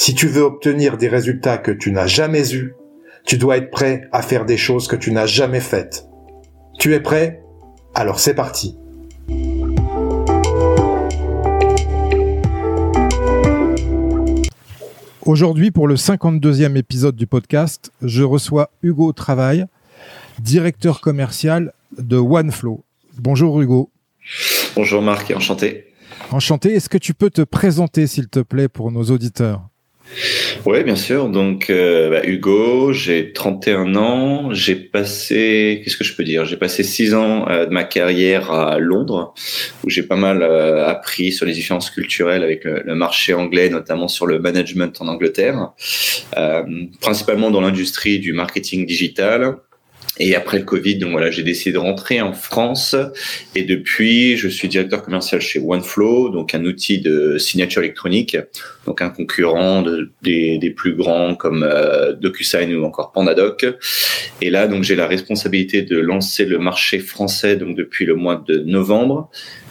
Si tu veux obtenir des résultats que tu n'as jamais eus, tu dois être prêt à faire des choses que tu n'as jamais faites. Tu es prêt? Alors c'est parti. Aujourd'hui, pour le 52e épisode du podcast, je reçois Hugo Travail, directeur commercial de OneFlow. Bonjour Hugo. Bonjour Marc, enchanté. Enchanté. Est-ce que tu peux te présenter, s'il te plaît, pour nos auditeurs? Oui, bien sûr. Donc, euh, bah, Hugo, j'ai 31 ans. J'ai passé, qu'est-ce que je peux dire? J'ai passé 6 ans euh, de ma carrière à Londres, où j'ai pas mal euh, appris sur les différences culturelles avec le, le, marché anglais, notamment sur le management en Angleterre, principalement dans l'industrie du marketing digital. Et après le Covid, donc voilà, j'ai décidé de rentrer en France. Et depuis, je suis directeur commercial chez OneFlow, donc un outil de signature électronique, donc un concurrent de, des, des, plus grands comme euh, DocuSign ou encore PandaDoc. Et là, donc j'ai la responsabilité de lancer le marché français donc depuis le mois de novembre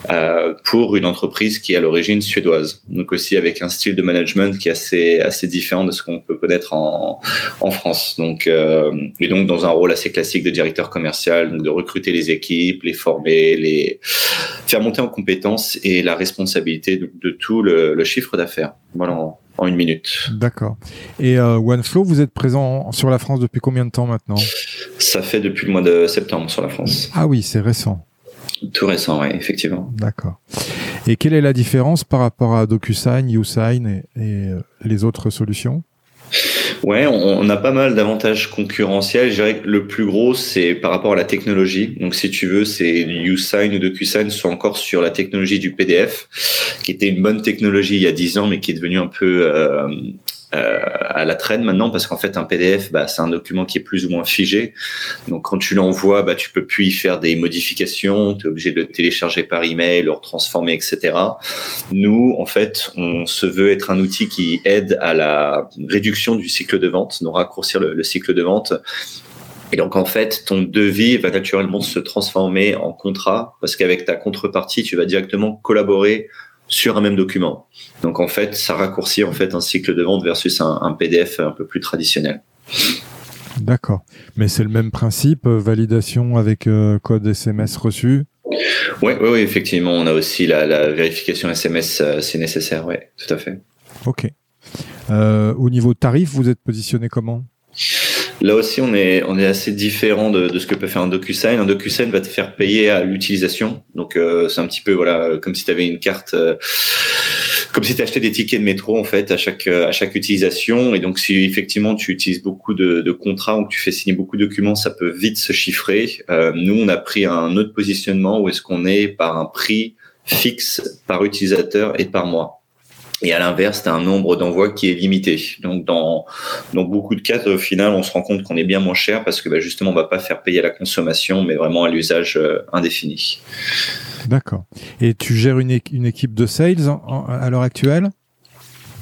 euh, pour une entreprise qui est à l'origine suédoise. Donc aussi avec un style de management qui est assez assez différent de ce qu'on peut connaître en, en France. Donc euh, et donc dans un rôle assez classique de directeur commercial, donc de recruter les équipes, les former, les faire monter en compétences et la responsabilité de, de tout le, le chiffre d'affaires. Voilà. En, en une minute. D'accord. Et euh, OneFlow, vous êtes présent sur la France depuis combien de temps maintenant? Ça fait depuis le mois de septembre sur la France. Ah oui, c'est récent. Tout récent, oui, effectivement. D'accord. Et quelle est la différence par rapport à DocuSign, YouSign et, et euh, les autres solutions? Ouais, on, a pas mal d'avantages concurrentiels. Je dirais que le plus gros, c'est par rapport à la technologie. Donc, si tu veux, c'est YouSign ou DocuSign sont encore sur la technologie du PDF, qui était une bonne technologie il y a 10 ans, mais qui est devenue un peu euh, euh, à la traîne maintenant parce qu'en fait un PDF bah, c'est un document qui est plus ou moins figé. Donc quand tu l'envoies bah, tu peux plus y faire des modifications. Tu es obligé de le télécharger par email le transformer etc nous en fait on se veut être un outil qui aide à la réduction du cycle de vente donc raccourcir le, le cycle de vente. Et donc en fait, ton devis va naturellement se transformer en contrat parce qu'avec ta contrepartie, tu vas directement collaborer sur un même document. Donc en fait, ça raccourcit en fait un cycle de vente versus un, un PDF un peu plus traditionnel. D'accord. Mais c'est le même principe, euh, validation avec euh, code SMS reçu? Oui, oui, oui, effectivement, on a aussi la, la vérification SMS, euh, c'est nécessaire, oui, tout à fait. Ok. Euh, au niveau tarif, vous êtes positionné comment? Là aussi, on est, assez différent de, ce que peut faire un DocuSign. Un DocuSign va te faire payer à l'utilisation. Donc, euh, c'est un petit peu voilà, comme si tu avais une carte, euh, comme si tu achetais des tickets de métro en fait à chaque à chaque utilisation. Et donc, si effectivement tu utilises beaucoup de, de contrats ou que tu fais signer beaucoup de documents, ça peut vite se chiffrer. Euh, nous, on a pris un autre positionnement où est-ce qu'on est par un prix fixe par utilisateur et par mois. Et à l'inverse, tu as un nombre d'envois qui est limité. Donc, dans, dans beaucoup de cas, au final, on se rend compte qu'on est bien moins cher parce que bah, justement, on va pas faire payer à la consommation, mais vraiment à l'usage euh, indéfini. D'accord. Et tu gères une, une équipe de sales en, en, à l'heure actuelle?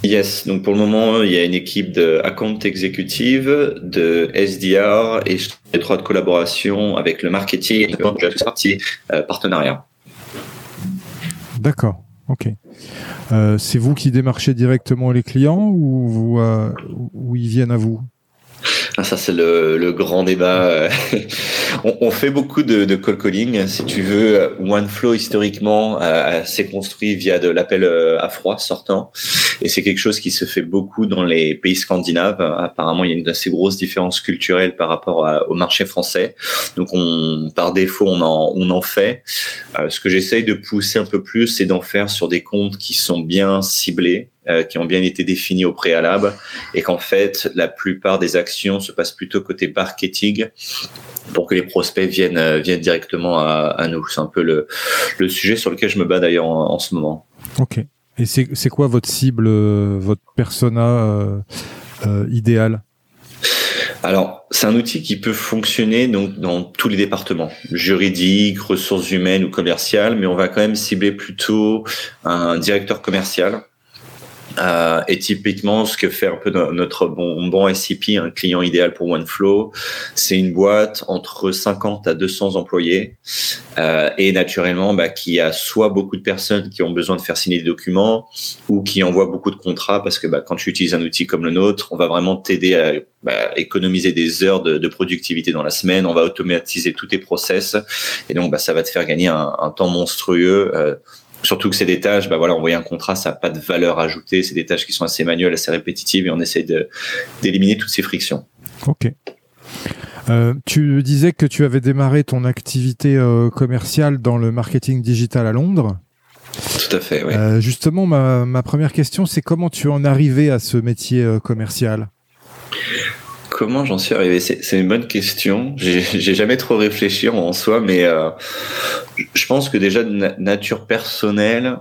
Yes, donc pour le moment, il y a une équipe de account exécutive, de SDR et étroite collaboration avec le marketing et partie euh, partenariat. D'accord, ok. Euh, c'est vous qui démarchez directement les clients ou, vous, euh, ou ils viennent à vous? Ah, ça, c'est le, le, grand débat. on, on, fait beaucoup de, de call calling. Si tu veux, OneFlow, historiquement, s'est construit via de l'appel euh, à froid sortant. Et c'est quelque chose qui se fait beaucoup dans les pays scandinaves. Apparemment, il y a une assez grosse différence culturelle par rapport au marché français. Donc, on, par défaut, on en, on en fait. Euh, ce que j'essaye de pousser un peu plus, c'est d'en faire sur des comptes qui sont bien ciblés, euh, qui ont bien été définis au préalable et qu'en fait la plupart des actions se passent plutôt côté marketing pour que les prospects viennent euh, viennent directement à, à nous. C'est un peu le, le sujet sur lequel je me bats d'ailleurs en, en, ce moment. Ok. Et c'est quoi votre cible, euh, votre persona euh, euh, idéal? Alors, c'est un outil qui peut fonctionner donc dans tous les départements, juridiques, ressources humaines ou commerciales, mais on va quand même cibler plutôt un directeur commercial euh, et typiquement, ce que fait un peu notre bon, bon SCP, un client idéal pour OneFlow, c'est une boîte entre 50 à 200 employés euh, et naturellement bah, qui a soit beaucoup de personnes qui ont besoin de faire signer des documents ou qui envoient beaucoup de contrats parce que bah, quand tu utilises un outil comme le nôtre, on va vraiment t'aider à bah, économiser des heures de, de, productivité dans la semaine, on va automatiser tous tes process et donc bah, ça va te faire gagner un, un temps monstrueux. Euh, Surtout que c'est des tâches, bah voilà, envoyer un contrat, ça n'a pas de valeur ajoutée. C'est des tâches qui sont assez manuelles, assez répétitives, et on essaie d'éliminer toutes ces frictions. Ok. Euh, tu disais que tu avais démarré ton activité euh, commerciale dans le marketing digital à Londres. Tout à fait, oui. Euh, justement, ma, ma, première question, c'est comment tu en es arrivé à ce métier commercial? Comment j'en suis arrivé? C'est une bonne question. J'ai jamais trop réfléchi en soi, mais euh, je pense que déjà de nature personnelle,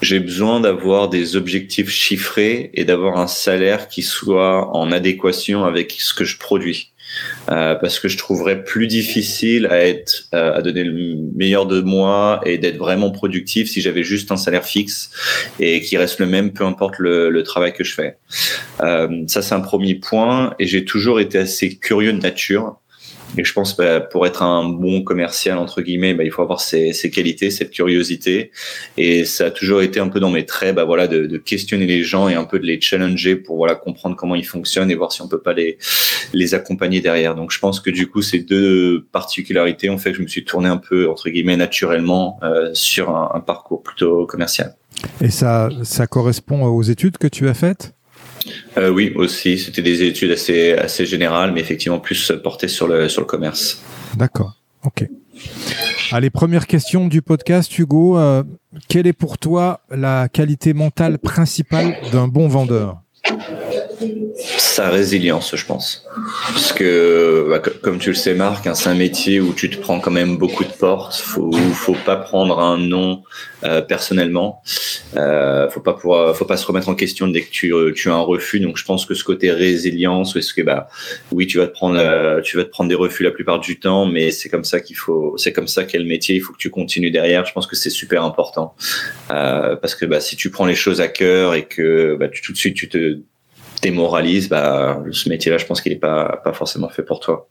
j'ai besoin d'avoir des objectifs chiffrés et d'avoir un salaire qui soit en adéquation avec ce que je produis. Euh, parce que je trouverais plus difficile à être euh, à donner le meilleur de moi et d'être vraiment productif si j'avais juste un salaire fixe et qui reste le même peu importe le, le travail que je fais. Euh, ça c'est un premier point et j'ai toujours été assez curieux de nature et je pense bah, pour être un bon commercial entre guillemets, bah, il faut avoir ces, qualités, cette curiosité. Et ça a toujours été un peu dans mes traits, bah, voilà, de, questionner les gens et un peu de les challenger pour comprendre comment ils fonctionnent et voir si on peut pas les les accompagner derrière. Donc je pense que du coup ces deux particularités ont fait que je me suis tourné un peu entre guillemets naturellement euh, sur un, un parcours plutôt commercial. Et ça ça correspond aux études que tu as faites? Euh, oui, aussi. C'était des études assez, générales, mais effectivement plus portées sur le, sur le commerce. D'accord. OK. Allez, première question du podcast, Hugo. Euh, quelle est pour toi la qualité mentale principale d'un bon vendeur? Sa résilience, je pense. Parce que, bah, comme tu le sais, Marc, hein, c'est un métier où tu te prends quand même beaucoup de portes. Faut, faut pas prendre un nom euh, personnellement. Euh, faut pas pouvoir, faut pas se remettre en question dès que tu, tu as un refus. Donc, je pense que ce côté résilience, est-ce que bah, oui, tu vas te prendre, euh, tu vas te prendre des refus la plupart du temps, mais c'est comme ça qu'il faut, c'est comme ça qu'est le métier. Il faut que tu continues derrière. Je pense que c'est super important euh, parce que bah, si tu prends les choses à cœur et que bah, tu, tout de suite tu te démoralise, bah, ce métier-là, je pense qu'il n'est pas, pas forcément fait pour toi.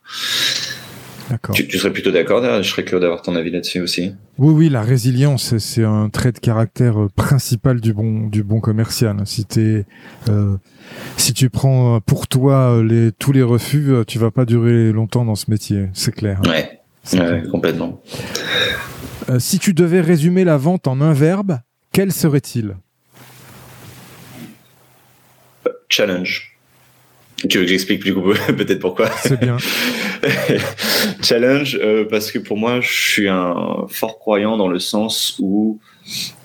Tu, tu, serais plutôt d'accord Je serais curieux d'avoir ton avis là-dessus aussi. Oui, oui, la résilience, c'est un trait de caractère euh, principal du bon, du bon commercial. Si, es, euh, si tu prends pour toi euh, les, tous les refus, tu vas pas durer longtemps dans ce métier, c'est clair. Ouais, ouais complètement. Euh, si tu devais résumer la vente en un verbe, quel serait-il? Challenge. Tu veux que j'explique plus peut-être pourquoi? C'est bien. challenge euh, parce que pour moi, je suis un fort croyant dans le sens où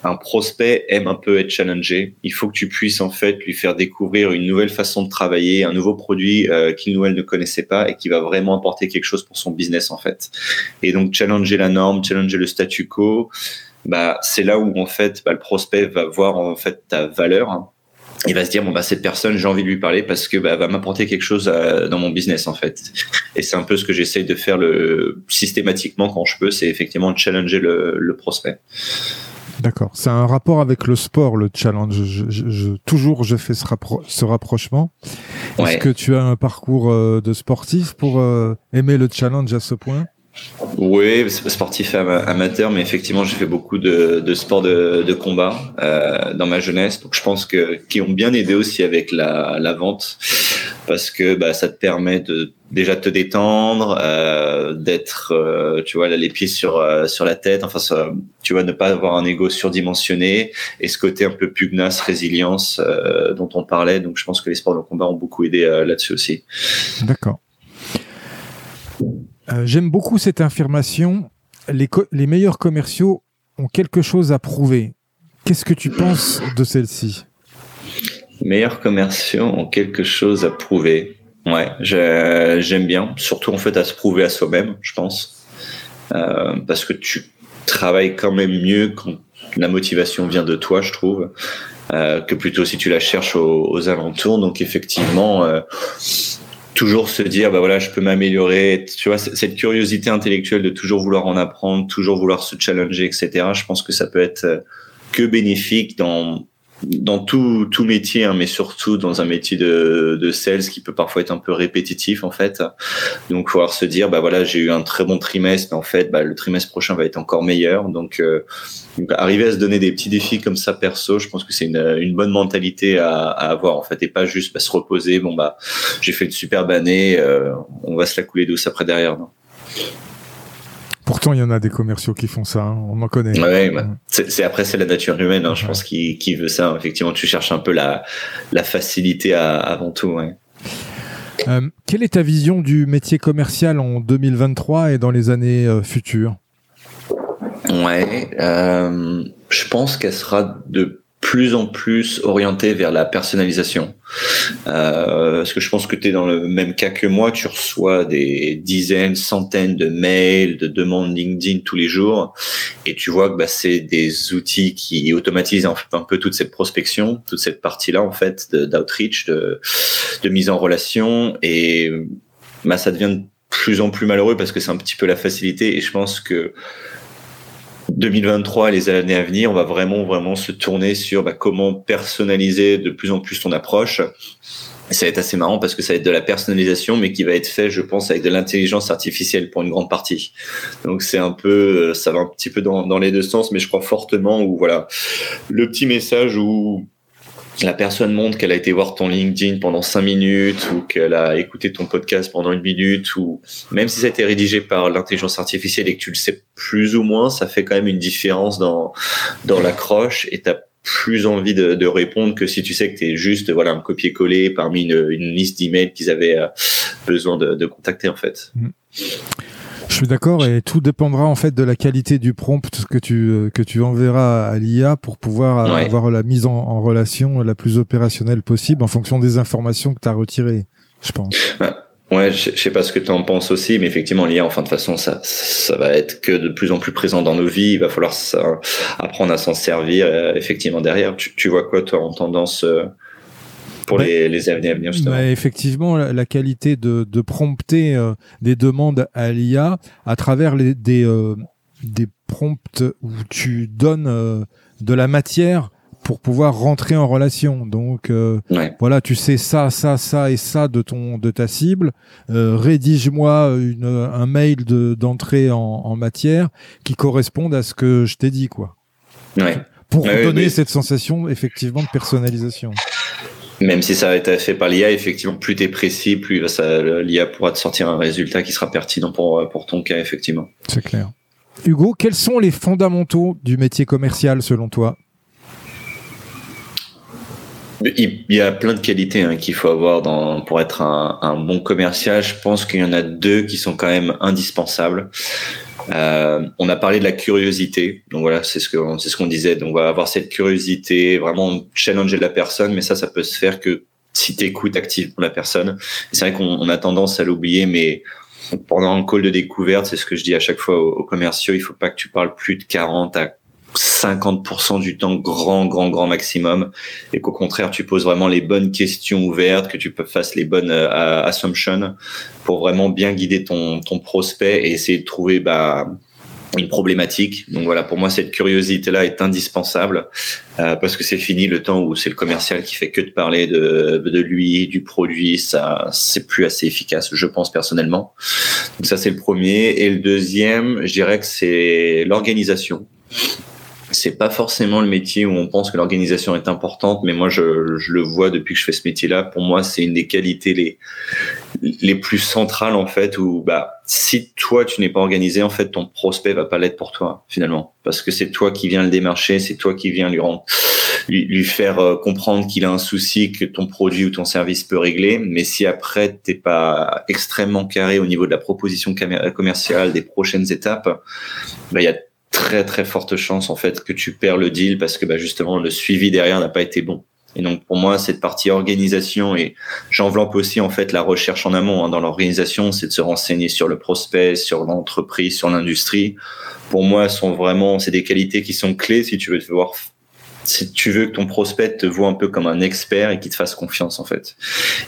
un prospect aime un peu être challengé. Il faut que tu puisses en fait lui faire découvrir une nouvelle façon de travailler, un nouveau produit euh, qu'il ou elle ne connaissait pas et qui va vraiment apporter quelque chose pour son business en fait. Et donc challenger la norme, challenger le statu quo, bah c'est là où en fait bah, le prospect va voir en fait ta valeur. Hein il va se dire bon bah cette personne j'ai envie de lui parler parce que bah, va m'apporter quelque chose à, dans mon business en fait et c'est un peu ce que j'essaye de faire le systématiquement quand je peux c'est effectivement de challenger le, le prospect D'accord. C'est un rapport avec le sport, le challenge. Je, je, je, toujours, je fais ce, rappro ce rapprochement. Ouais. Est-ce que tu as un parcours euh, de sportif pour euh, aimer le challenge à ce point? Oui, sportif amateur, mais effectivement, j'ai fait beaucoup de, de sports de, de combat euh, dans ma jeunesse. Donc, je pense que qui ont bien aidé aussi avec la, la vente, parce que bah, ça te permet de déjà te détendre, euh, d'être, euh, tu vois, les pieds sur euh, sur la tête. Enfin, tu vois, ne pas avoir un ego surdimensionné et ce côté un peu pugnace, résilience euh, dont on parlait. Donc, je pense que les sports de combat ont beaucoup aidé là-dessus aussi. D'accord. Euh, j'aime beaucoup cette affirmation. Les, meilleurs commerciaux ont quelque chose à prouver. Qu'est-ce que tu penses de celle-ci? Les meilleurs commerciaux ont quelque chose à prouver. Ouais, j'aime bien. Surtout en fait à se prouver à soi-même, je pense. Euh, parce que tu travailles quand même mieux quand la motivation vient de toi, je trouve. Euh, que plutôt si tu la cherches aux, alentours. Donc effectivement, toujours se dire bah voilà je peux m'améliorer tu vois cette curiosité intellectuelle de toujours vouloir en apprendre toujours vouloir se challenger etc je pense que ça peut être euh, que bénéfique dans dans tout, tout métier, hein, mais surtout dans un métier de, de sales qui peut parfois être un peu répétitif en fait. Donc, pouvoir se dire, bah voilà, j'ai eu un très bon trimestre, mais en fait, bah, le trimestre prochain va être encore meilleur. Donc, euh, arriver à se donner des petits défis comme ça perso, je pense que c'est une, une bonne mentalité à, à, avoir en fait, et pas juste bah, se reposer. Bon bah, j'ai fait une superbe année, euh, on va se la couler douce après derrière. Non? Pourtant, il y en a des commerciaux qui font ça, hein. on en connaît. Ouais, bah, c'est après c'est la nature humaine, hein, je pense, qui, qui, veut ça. Effectivement, tu cherches un peu la, la facilité à, avant tout. Ouais. Euh, quelle est ta vision du métier commercial en 2023 et dans les années euh, futures? Ouais, euh, je pense qu'elle sera de plus en plus orienté vers la personnalisation. Euh, parce que je pense que tu es dans le même cas que moi, tu reçois des dizaines, centaines de mails, de demandes LinkedIn tous les jours, et tu vois que bah, c'est des outils qui automatisent un, peu toute cette prospection, toute cette partie-là en fait d'outreach, de, de, mise en relation, et bah, ça devient de plus en plus malheureux parce que c'est un petit peu la facilité, et je pense que 2023 et les années à venir, on va vraiment vraiment se tourner sur bah, comment personnaliser de plus en plus ton approche. ça va être assez marrant parce que ça va être de la personnalisation, mais qui va être fait, je pense, avec de l'intelligence artificielle pour une grande partie. Donc c'est un peu, ça va un petit peu dans, dans les deux sens, mais je crois fortement où voilà, le petit message où la personne montre qu'elle a été voir ton LinkedIn pendant cinq minutes ou qu'elle a écouté ton podcast pendant une minute ou même si ça a été rédigé par l'intelligence artificielle et que tu le sais plus ou moins, ça fait quand même une différence dans dans l'accroche et t'as plus envie de, de, répondre que si tu sais que tu es juste voilà un copier-coller parmi une, une liste d'emails qu'ils avaient euh, besoin de, de, contacter en fait. Mmh. Je suis d'accord et tout dépendra en fait de la qualité du prompt que tu euh, que tu enverras à l'IA pour pouvoir avoir la mise en, relation la plus opérationnelle possible en fonction des informations que tu as retirées, je pense. Ouais. je, sais pas ce que tu en penses aussi, mais effectivement, l'IA, enfin, de toute façon, ça, ça va être que de plus en plus présent dans nos vies. Il va falloir apprendre à s'en servir, euh, effectivement, derrière. Tu, tu, vois quoi, toi, en tendance euh, pour les, les, années à venir justement. effectivement, la, qualité de, de prompter euh, des demandes à l'IA à travers les, des, euh, des prompts où tu donnes euh, de la matière pour pouvoir rentrer en relation. Donc voilà, tu sais ça, ça, ça et ça de ton de ta cible. Rédige-moi un mail d'entrée en, en, matière qui corresponde à ce que je t'ai dit, quoi. Ouais. Pour donner cette sensation effectivement de personnalisation. Même si ça a été fait par l'IA, effectivement, plus t'es précis, plus l'IA pourra te sortir un résultat qui sera pertinent pour, pour ton cas, effectivement. C'est clair. Hugo, quels sont les fondamentaux du métier commercial selon toi? Il y a plein de qualités hein, qu'il faut avoir dans, pour être un, un, bon commercial. Je pense qu'il y en a deux qui sont quand même indispensables. Euh, on a parlé de la curiosité, donc voilà, c'est ce c'est ce qu'on disait. Donc on va avoir cette curiosité, vraiment challenger la personne, mais ça, ça peut se faire que si tu écoutes activement la personne. C'est vrai qu'on a tendance à l'oublier, mais pendant un call de découverte, c'est ce que je dis à chaque fois aux, aux, commerciaux, il faut pas que tu parles plus de 40 à 50% du temps grand, grand, grand maximum, et qu'au contraire, tu poses vraiment les bonnes questions ouvertes, que tu fasses les bonnes euh, assumptions pour vraiment bien guider ton, ton prospect et essayer de trouver bah, une problématique. Donc voilà, pour moi, cette curiosité-là est indispensable euh, parce que c'est fini le temps où c'est le commercial qui fait que de parler de, de lui, du produit. Ça, c'est plus assez efficace, je pense personnellement. Donc ça, c'est le premier. Et le deuxième, je dirais que c'est l'organisation c'est pas forcément le métier où on pense que l'organisation est importante, mais moi je, je, le vois depuis que je fais ce métier-là. Pour moi, c'est une des qualités les les plus centrales en fait. Où bah si toi tu n'es pas organisé, en fait ton prospect va pas l'être pour toi finalement, parce que c'est toi qui viens le démarcher, c'est toi qui viens lui rendre lui, faire euh, comprendre qu'il a un souci que ton produit ou ton service peut régler. Mais si après t'es pas extrêmement carré au niveau de la proposition commerciale des prochaines étapes, bah il y a très très forte chance en fait que tu perds le deal parce que bah, justement le suivi derrière n'a pas été bon. Et donc pour moi cette partie organisation et j'enveloppe aussi en fait la recherche en amont hein. dans l'organisation, c'est de se renseigner sur le prospect, sur l'entreprise, sur l'industrie. Pour moi, sont vraiment c'est des qualités qui sont clés si tu veux te voir si tu veux que ton prospect te voit un peu comme un expert et qu'il te fasse confiance en fait.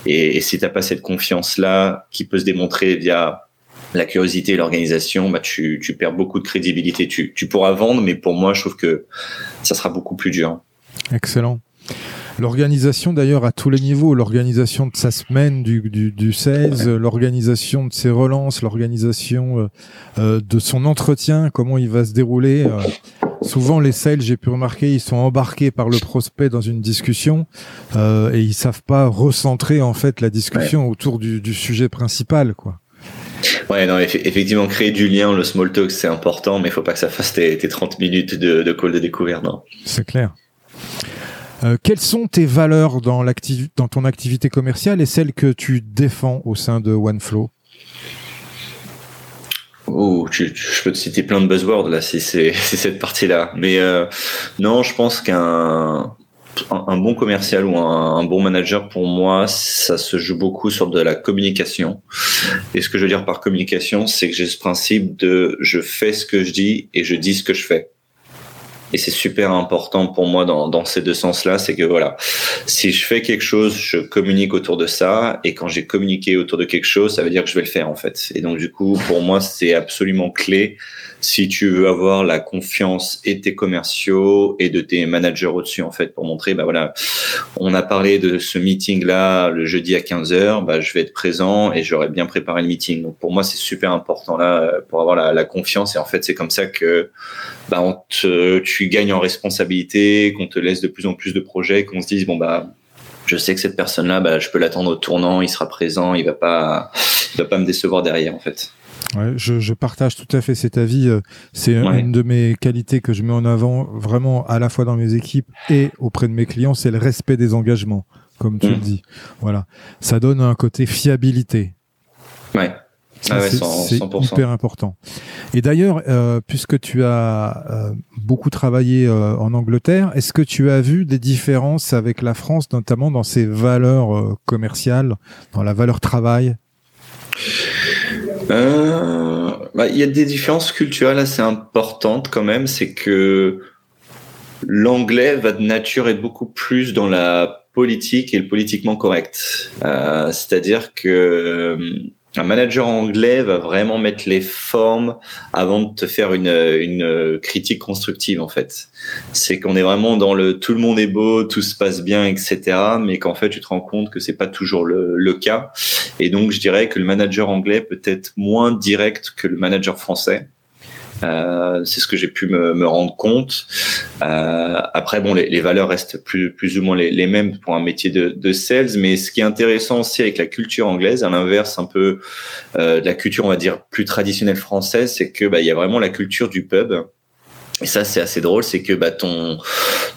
Et, et si t'as pas cette confiance là qui peut se démontrer via la curiosité et l'organisation, bah, tu, tu, perds beaucoup de crédibilité. Tu, tu, pourras vendre, mais pour moi, je trouve que ça sera beaucoup plus dur. Excellent. L'organisation d'ailleurs à tous les niveaux, l'organisation de sa semaine du, du, du 16, l'organisation de ses relances, l'organisation euh, euh, de son entretien, comment il va se dérouler. Euh, souvent les sales, j'ai pu remarquer, ils sont embarqués par le prospect dans une discussion euh, et ils savent pas recentrer en fait la discussion autour du, du sujet principal, quoi. Ouais, non, effectivement, créer du lien, le small talk, c'est important, mais il faut pas que ça fasse tes, 30 minutes de, de call de découverte. C'est clair. Euh, quelles sont tes valeurs dans, dans ton activité commerciale et celles que tu défends au sein de OneFlow? Oh, je, peux te citer plein de buzzwords là, c'est cette partie-là. Mais euh, non, je pense qu'un un, bon commercial ou un, bon manager, pour moi, ça se joue beaucoup sur de la communication. Et ce que je veux dire par communication, c'est que j'ai ce principe de je fais ce que je dis et je dis ce que je fais. Et c'est super important pour moi dans, ces deux sens-là, c'est que voilà, si je fais quelque chose, je communique autour de ça, et quand j'ai communiqué autour de quelque chose, ça veut dire que je vais le faire en fait. Et donc du coup, pour moi, c'est absolument clé si tu veux avoir la confiance et tes commerciaux et de tes managers au-dessus, en fait, pour montrer, bah voilà, on a parlé de ce meeting-là le jeudi à 15 h bah, je vais être présent et j'aurais bien préparé le meeting. Donc, pour moi, c'est super important là, pour avoir la, la confiance. Et en fait, c'est comme ça que, bah, on te, tu gagnes en responsabilité, qu'on te laisse de plus en plus de projets, qu'on se dise, bon, bah, je sais que cette personne-là, bah, je peux l'attendre au tournant, il sera présent, il va pas, il va pas me décevoir derrière, en fait. Ouais, je, je, partage tout à fait cet avis. Euh, c'est une de mes qualités que je mets en avant vraiment à la fois dans mes équipes et auprès de mes clients, c'est le respect des engagements, comme tu le mm. dis. Voilà, ça donne un côté fiabilité. Ouais. Ah ouais, c'est hyper important. Et d'ailleurs, euh, puisque tu as euh, beaucoup travaillé euh, en Angleterre, est-ce que tu as vu des différences avec la France, notamment dans ses valeurs euh, commerciales, dans la valeur travail? Euh, bah, il y a des différences culturelles assez importantes quand même. C'est que l'anglais va de nature être beaucoup plus dans la politique et le politiquement correct. Euh, C'est-à-dire que euh, un manager anglais va vraiment mettre les formes avant de te faire une, une critique constructive en fait. C'est qu'on est vraiment dans le tout le monde est beau, tout se passe bien, etc. Mais qu'en fait tu te rends compte que c'est pas toujours le, le, cas. Et donc je dirais que le manager anglais peut être moins direct que le manager français. Euh, c'est ce que j'ai pu me, me, rendre compte. Euh, après, bon, les, les, valeurs restent plus, plus ou moins les, les, mêmes pour un métier de, de, sales, mais ce qui est intéressant aussi avec la culture anglaise, à l'inverse un peu euh, de la culture, on va dire, plus traditionnelle française, c'est que bah, il y a vraiment la culture du pub. Et ça, c'est assez drôle, c'est que bah, ton,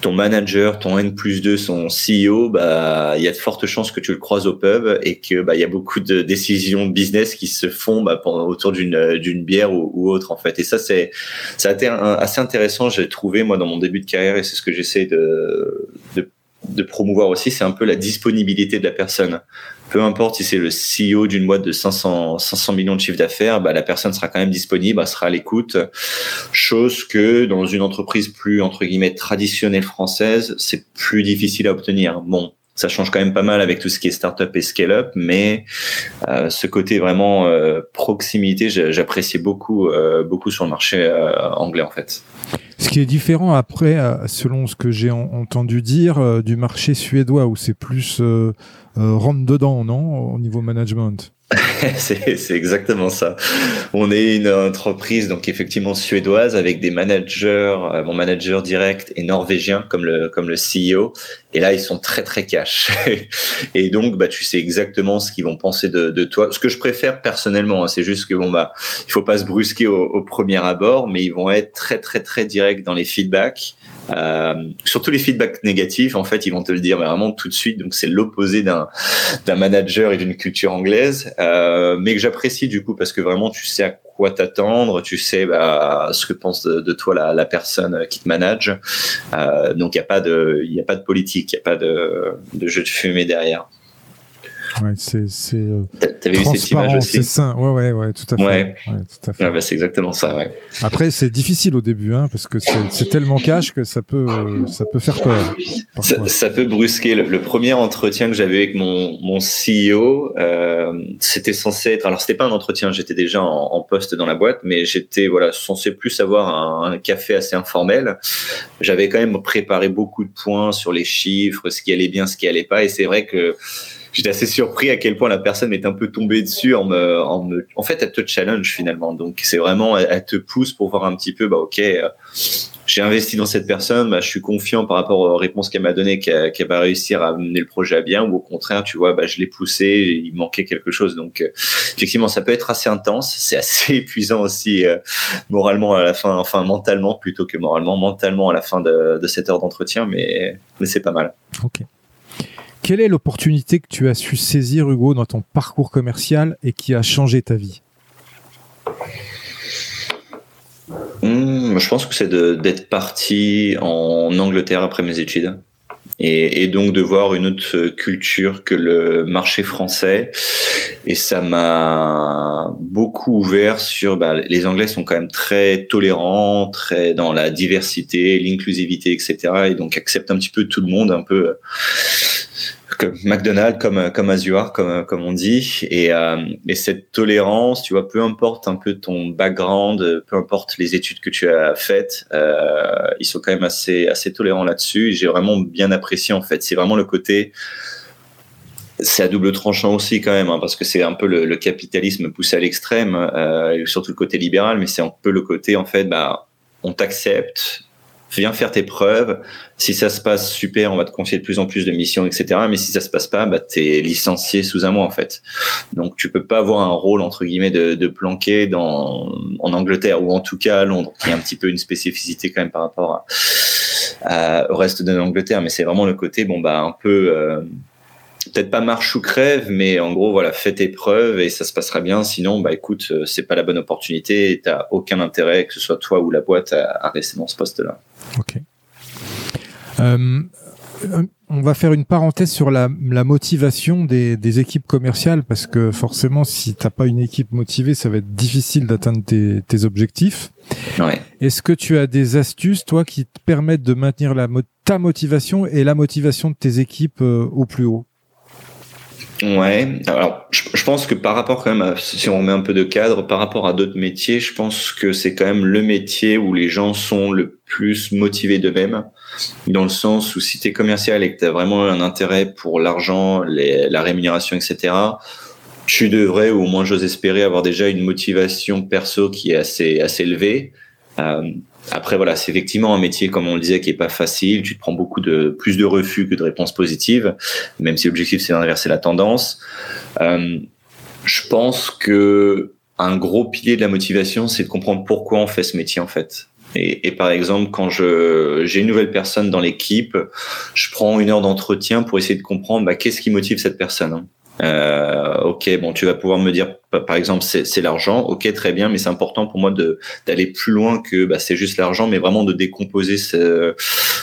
ton manager, ton N plus 2, son CEO, bah, il y a de fortes chances que tu le croises au pub et que bah, il y a beaucoup de décisions business qui se font bah, autour d'une, d'une bière ou, ou, autre, en fait. Et ça, c'est, ça a été assez intéressant, j'ai trouvé, moi, dans mon début de carrière, et c'est ce que j'essaie de, de de promouvoir aussi, c'est un peu la disponibilité de la personne peu importe si c'est le CEO d'une boîte de 500, 500 millions de chiffre d'affaires, bah, la personne sera quand même disponible, elle sera à l'écoute. Chose que dans une entreprise plus, entre guillemets, traditionnelle française, c'est plus difficile à obtenir. Bon, ça change quand même pas mal avec tout ce qui est startup et scale-up, mais euh, ce côté vraiment euh, proximité, j'appréciais beaucoup, euh, beaucoup sur le marché anglais en fait. Ce qui est différent après, selon ce que j'ai entendu dire, du marché suédois où c'est plus rentre dedans, non, au niveau management? c'est exactement ça. On est une entreprise donc effectivement suédoise avec des managers. Euh, mon manager direct est norvégien comme le comme le CEO. Et là ils sont très très cash. et donc bah tu sais exactement ce qu'ils vont penser de, de, toi. Ce que je préfère personnellement, hein, c'est juste que bon bah il faut pas se brusquer au, au, premier abord, mais ils vont être très très très directs dans les feedbacks. Euh, surtout les feedbacks négatifs, en fait, ils vont te le dire vraiment tout de suite. Donc c'est l'opposé d'un d'un manager et d'une culture anglaise, euh, mais que j'apprécie du coup parce que vraiment tu sais à quoi t'attendre, tu sais bah, ce que pense de, toi la, personne qui te manage. Euh, donc il y a pas de il y a pas de politique, il y a pas de jeu de fumée derrière. Ouais, c'est c'est euh, transparent, c'est sain. Ouais, ouais, ouais, tout à fait. Ouais. ouais tout à fait. bah, c'est exactement ça. Ouais. Après, c'est difficile au début, hein, parce que c'est tellement cash que ça peut ça peut faire peur. Ça, ça, peut brusquer. Le, le, premier entretien que j'avais avec mon mon CEO, euh, c'était censé être. Alors, c'était pas un entretien. J'étais déjà en, en, poste dans la boîte, mais j'étais voilà censé plus avoir un, un café assez informel. J'avais quand même préparé beaucoup de points sur les chiffres, ce qui allait bien, ce qui allait pas, et c'est vrai que j'étais assez surpris à quel point la personne m'est un peu tombée dessus en me, en me, en fait, elle te challenge finalement. Donc, c'est vraiment, elle, te pousse pour voir un petit peu, bah, ok, euh, j'ai investi dans cette personne, bah, je suis confiant par rapport aux réponses qu'elle m'a données, qu'elle va réussir à mener le projet à bien, ou au contraire, tu vois, bah, je l'ai poussé, il manquait quelque chose. Donc, euh, effectivement, ça peut être assez intense, c'est assez épuisant aussi euh, moralement à la fin, enfin mentalement plutôt que moralement, mentalement à la fin de, de cette heure d'entretien, mais, mais c'est pas mal. Ok. Quelle est l'opportunité que tu as su saisir, Hugo, dans ton parcours commercial et qui a changé ta vie? Hmm, Je pense que c'est d'être parti en Angleterre après mes études. Et, donc de voir une autre culture que le marché français. Et ça m'a beaucoup ouvert sur bah, les Anglais sont quand même très tolérants, très dans la diversité, l'inclusivité, etc. Et donc acceptent un petit peu tout le monde, un peu McDonald's, comme comme Azure, comme comme on dit, et, euh, et cette tolérance, tu vois, peu importe un peu ton background, peu importe les études que tu as faites, euh, ils sont quand même assez assez tolérants là-dessus. J'ai vraiment bien apprécié en fait. C'est vraiment le côté c'est à double tranchant aussi quand même, hein, parce que c'est un peu le, le, capitalisme poussé à l'extrême, euh, surtout le côté libéral, mais c'est un peu le côté en fait, bah, on t'accepte, viens faire tes preuves. Si ça se passe super, on va te confier de plus en plus de missions, etc. Mais si ça se passe pas, bah, t'es licencié sous un mois en fait. Donc tu peux pas avoir un rôle entre guillemets de, de planqué dans en Angleterre ou en tout cas à Londres, qui est un petit peu une spécificité quand même par rapport à, au reste de l'Angleterre. Mais c'est vraiment le côté bon bah un peu euh, peut-être pas marche ou crève, mais en gros, voilà, fais tes preuves et ça se passera bien. Sinon, bah écoute, euh, c'est pas la bonne opportunité et t'as aucun intérêt, que ce soit toi ou la boîte, à, rester dans ce poste-là. Ok. Euh, on va faire une parenthèse sur la, motivation des, équipes commerciales parce que forcément, si t'as pas une équipe motivée, ça va être difficile d'atteindre tes, objectifs. Ouais. Est-ce que tu as des astuces, toi, qui te permettent de maintenir la, ta motivation et la motivation de tes équipes euh, au plus haut? Ouais, alors je, pense que par rapport quand même, si on met un peu de cadre, par rapport à d'autres métiers, je pense que c'est quand même le métier où les gens sont le plus motivés d'eux-mêmes, dans le sens où si tu es commercial et que tu as vraiment un intérêt pour l'argent, la rémunération, etc., tu devrais, ou au moins j'ose espérer, avoir déjà une motivation perso qui est assez, assez élevée. Euh, après, voilà, c'est effectivement un métier, comme on le disait, qui est pas facile. Tu te prends beaucoup de plus de refus que de réponses positives, même si l'objectif c'est d'inverser la tendance. Euh, je pense que un gros pilier de la motivation, c'est de comprendre pourquoi on fait ce métier en fait. Et, et par exemple, quand je j'ai une nouvelle personne dans l'équipe, je prends une heure d'entretien pour essayer de comprendre bah, qu'est-ce qui motive cette personne. Euh, ok, bon, tu vas pouvoir me dire, par exemple, c'est l'argent. Ok, très bien, mais c'est important pour moi d'aller plus loin que bah, c'est juste l'argent, mais vraiment de décomposer ce,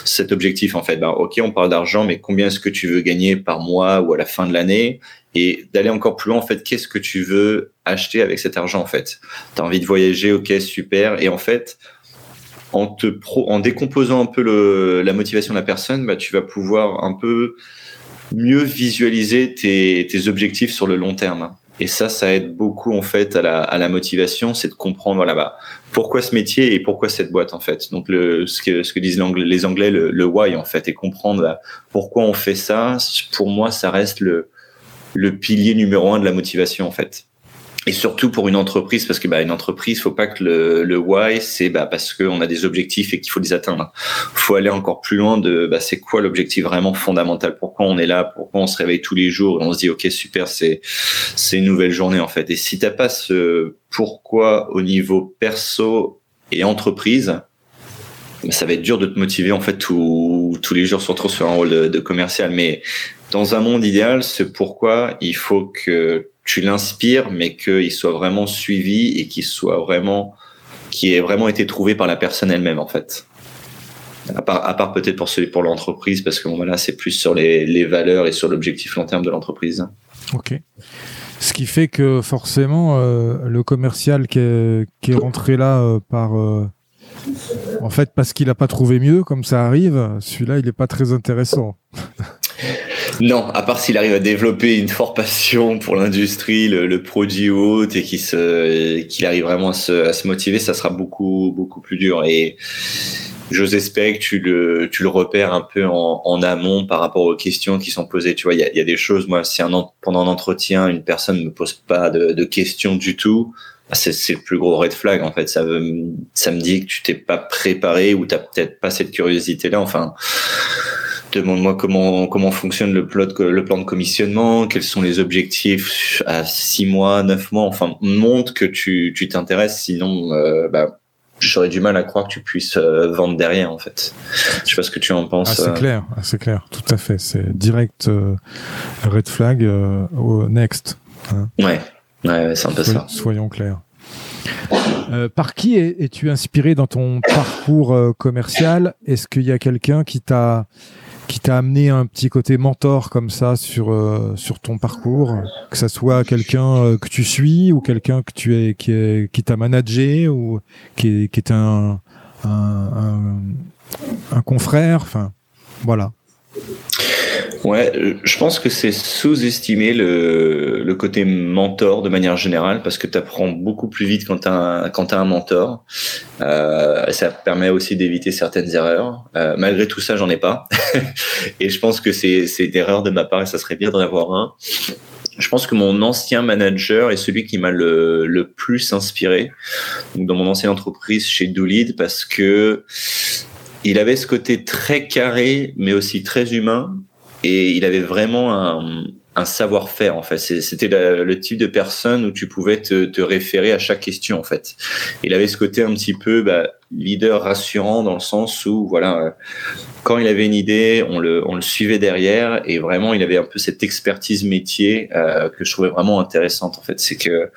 cet objectif en fait. Bah, ok, on parle d'argent, mais combien est-ce que tu veux gagner par mois ou à la fin de l'année? Et d'aller encore plus loin en fait, qu'est-ce que tu veux acheter avec cet argent en fait? T'as envie de voyager, ok, super. Et en fait, en te pro, en décomposant un peu le, la motivation de la personne, bah, tu vas pouvoir un peu mieux visualiser tes, tes objectifs sur le long terme. Et ça, ça aide beaucoup en fait à la, à la motivation, c'est de comprendre voilà bas pourquoi ce métier et pourquoi cette boîte en fait. Donc le ce que ce que disent les Anglais le, le why en fait et comprendre bah, pourquoi on fait ça. Pour moi, ça reste le le pilier numéro un de la motivation en fait et surtout pour une entreprise parce que bah une entreprise faut pas que le, le why c'est bah parce qu'on a des objectifs et qu'il faut les atteindre. Faut aller encore plus loin de bah c'est quoi l'objectif vraiment fondamental? Pourquoi on est là? Pourquoi on se réveille tous les jours et on se dit ok super c'est c'est une nouvelle journée en fait? Et si t'as pas ce pourquoi au niveau perso et entreprise bah, ça va être dur de te motiver en fait tous tous les jours surtout sur un rôle de commercial. Mais dans un monde idéal ce pourquoi il faut que tu l'inspires, mais qu'il soit vraiment suivi et qu'il soit vraiment, qui ait vraiment été trouvé par la personne elle-même, en fait. À part, à part peut-être pour celui pour l'entreprise, parce que bon, voilà, c'est plus sur les, les, valeurs et sur l'objectif long terme de l'entreprise. Ok. Ce qui fait que forcément, euh, le commercial qui est, qui est rentré là euh, par, euh, en fait, parce qu'il n'a pas trouvé mieux, comme ça arrive, celui-là, il n'est pas très intéressant. Non, à part s'il arrive à développer une forte passion pour l'industrie, le, le, produit haut et qu'il se, qu'il arrive vraiment à se, à se, motiver, ça sera beaucoup, beaucoup plus dur. Et j'ose espérer que tu le, tu le repères un peu en, en, amont par rapport aux questions qui sont posées. Tu vois, il y a, y a, des choses, moi, si un, pendant un entretien, une personne ne me pose pas de, de questions du tout, bah, c'est le plus gros red flag en fait ça veut ça me dit que tu t'es pas préparé ou t'as peut-être pas cette curiosité là enfin Demande-moi comment comment fonctionne le plot, le plan de commissionnement, quels sont les objectifs à six mois, neuf mois. Enfin, montre que tu tu t'intéresses. Sinon, euh, bah, j'aurais du mal à croire que tu puisses euh, vendre derrière en fait. Je sais pas ce que tu en penses. Ah, c'est euh. clair, ah, c'est clair, tout à fait. C'est direct euh, red flag au next. Hein. Ouais, ouais, c'est un peu ça. Soyons clairs. Par qui es-tu inspiré dans ton parcours commercial? Est-ce qu'il y a quelqu'un qui t'a qui t'a amené un petit côté mentor comme ça sur euh, ton parcours, que ça soit quelqu'un euh, que tu suis ou quelqu'un qui t'a managé ou qui est un, un confrère, enfin voilà. Ouais, je pense que c'est sous-estimer le, le, côté mentor de manière générale parce que tu apprends beaucoup plus vite quand tu as, as, un mentor. Euh, ça permet aussi d'éviter certaines erreurs. Euh, malgré tout ça, j'en ai pas. et je pense que c'est une erreur de ma part et ça serait bien d'en avoir un. Je pense que mon ancien manager est celui qui m'a le, le, plus inspiré donc dans mon ancienne entreprise chez Doolid parce que il avait ce côté très carré mais aussi très humain et il avait vraiment un, savoir-faire en fait. C'était le type de personne où tu pouvais te, te, référer à chaque question en fait. Il avait ce côté un petit peu bah, leader rassurant dans le sens où voilà euh, quand il avait une idée on le on le suivait derrière et vraiment il avait un peu cette expertise métier euh, que je trouvais vraiment intéressante en fait. C'est que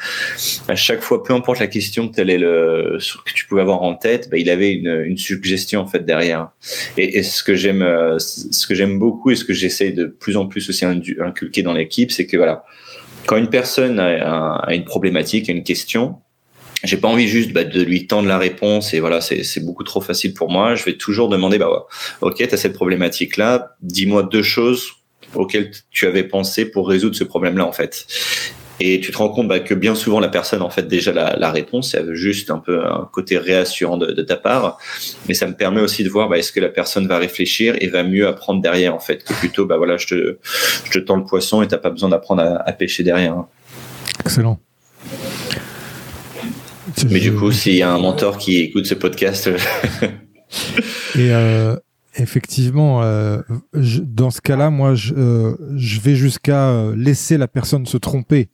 à chaque fois peu importe la question que le que tu pouvais avoir en tête bah, il avait une, une suggestion en fait derrière. Et, et ce que j'aime euh, ce que j'aime beaucoup et ce que j'essaie de plus en plus aussi inculquer dans l'équipe c'est que voilà quand une personne a, a une problématique a une question j'ai pas envie juste bah, de lui tendre la réponse et voilà c'est beaucoup trop facile pour moi. Je vais toujours demander bah ouais, ok tu as cette problématique là dis-moi deux choses auxquelles tu avais pensé pour résoudre ce problème là en fait. Et tu te rends compte bah, que bien souvent la personne en fait déjà la, la réponse elle veut juste un peu un côté réassurant de, de, ta part. Mais ça me permet aussi de voir bah, est-ce que la personne va réfléchir et va mieux apprendre derrière en fait que plutôt bah voilà je te je te tends le poisson et t'as pas besoin d'apprendre à, à, pêcher derrière excellent mais du coup, s'il y a un mentor qui écoute ce podcast. Et euh, effectivement, euh, je, dans ce cas-là, moi, je, euh, je vais jusqu'à euh, laisser la personne se tromper,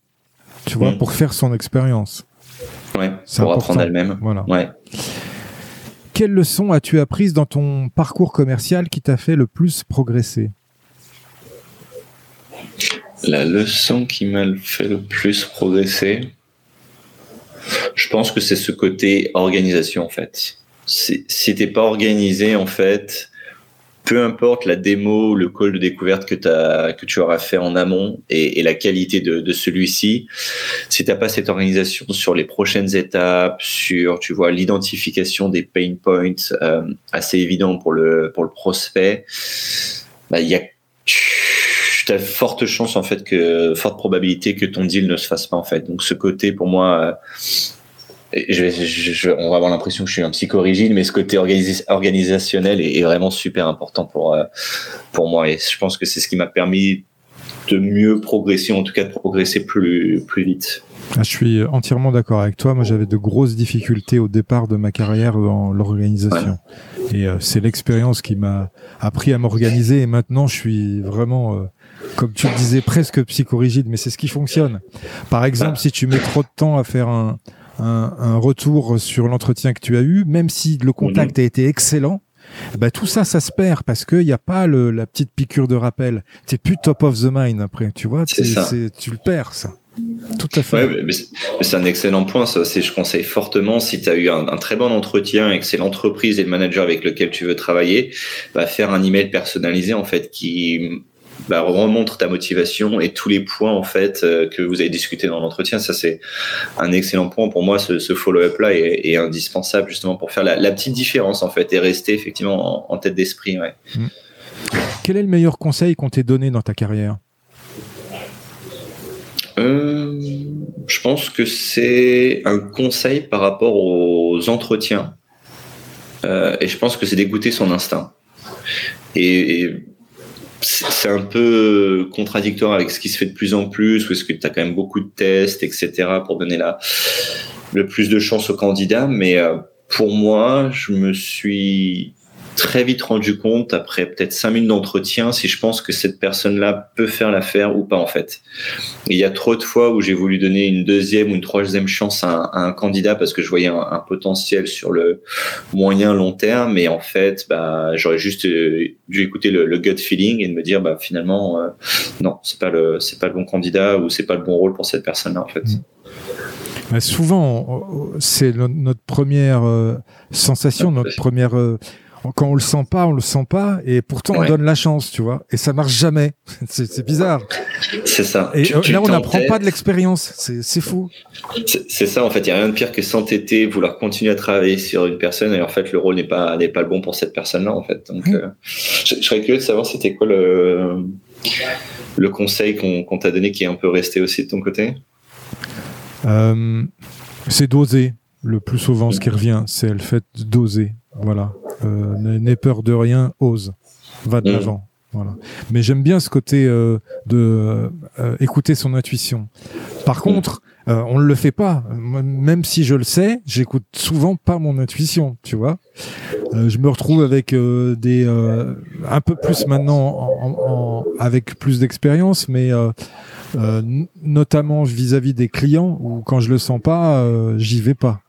tu vois, mmh. pour faire son expérience. Ouais, pour important. apprendre elle-même. Voilà. Ouais. Quelle leçon as-tu apprises dans ton parcours commercial qui t'a fait le plus progresser? La leçon qui m'a fait le plus progresser, je pense que c'est ce côté organisation en fait. Si, t'es pas organisé en fait, peu importe la démo, le call de découverte que, as, que tu auras fait en amont et, et la qualité de, de celui-ci, si t'as pas cette organisation sur les prochaines étapes, sur tu vois l'identification des pain points euh, assez évident pour le pour le prospect, bah il y a as forte chance en fait que forte probabilité que ton deal ne se fasse pas en fait. Donc ce côté pour moi je, on va avoir l'impression que je suis un psychorigide, mais ce côté organisationnel est, vraiment super important pour, euh, pour moi. Et je pense que c'est ce qui m'a permis de mieux progresser, en tout cas de progresser plus, plus vite. Ah, je suis entièrement d'accord avec toi. Moi, j'avais de grosses difficultés au départ de ma carrière dans l'organisation. Et euh, c'est l'expérience qui m'a appris à m'organiser. Et maintenant, je suis vraiment, euh, comme tu le disais, presque psychorigide, mais c'est ce qui fonctionne. Par exemple, si tu mets trop de temps à faire un, un, retour sur l'entretien que tu as eu, même si le contact a été excellent, bah, tout ça, ça se perd parce qu'il n'y a pas le, la petite piqûre de rappel. T'es plus top of the mind après, tu vois. tu le perds, ça. Tout à fait. Ouais, c'est un excellent point. Ça, je conseille fortement si tu as eu un, très bon entretien et que c'est l'entreprise et le manager avec lequel tu veux travailler, bah, faire un email personnalisé en fait qui bah, remontre ta motivation et tous les points en fait euh, que vous avez discuté dans l'entretien. Ça c'est un excellent point pour moi. Ce, follow-up là est, indispensable justement pour faire la, petite différence en fait et rester effectivement en, tête d'esprit. Ouais. Mm. Quel est le meilleur conseil qu'on t'ait donné dans ta carrière? Euh, Je pense que c'est un conseil par rapport aux entretiens. Euh, et je pense que c'est d'écouter son instinct. Et, et c'est un peu contradictoire avec ce qui se fait de plus en plus, est-ce que tu as quand même beaucoup de tests, etc., pour donner la, le plus de chance aux candidats. Mais euh, pour moi, je me suis très vite rendu compte, après peut-être cinq minutes d'entretien, si je pense que cette personne-là peut faire l'affaire ou pas en fait. il y a trop de fois où j'ai voulu donner une deuxième ou une troisième chance à un, candidat parce que je voyais un, potentiel sur le moyen long terme, mais en fait, bah, j'aurais juste euh, dû écouter le, gut feeling et de me dire, bah, finalement, euh, non, c'est pas le, c'est pas le bon candidat ou c'est pas le bon rôle pour cette personne-là en fait. Bah, souvent, c'est notre première euh, sensation, notre première quand on le sent pas, on le sent pas, et pourtant on donne la chance, tu vois. Et ça marche jamais. c'est bizarre. C'est ça. Et euh, là, on n'apprend pas de l'expérience. C'est fou. C'est ça, en fait. Il y a rien de pire que s'entêter, vouloir continuer à travailler sur une personne, et en fait, le rôle n'est pas n'est pas le bon pour cette personne-là, en fait. Donc, euh, je, serais curieux de savoir c'était quoi le le conseil qu'on t'a donné qui est un peu resté aussi de ton côté. Euh, c'est d'oser. Le plus souvent, ce qui revient, c'est le fait d'oser. Voilà. Euh, n'aie peur de rien, ose, va de mm. l'avant. Voilà. Mais j'aime bien ce côté euh, de euh, écouter son intuition. Par mm. contre, on ne le fait pas. Même si je le sais, j'écoute souvent pas mon intuition, tu vois. je me retrouve avec des un peu plus maintenant, avec plus d'expérience, mais notamment vis-à-vis des clients où quand je le sens pas, j'y vais pas.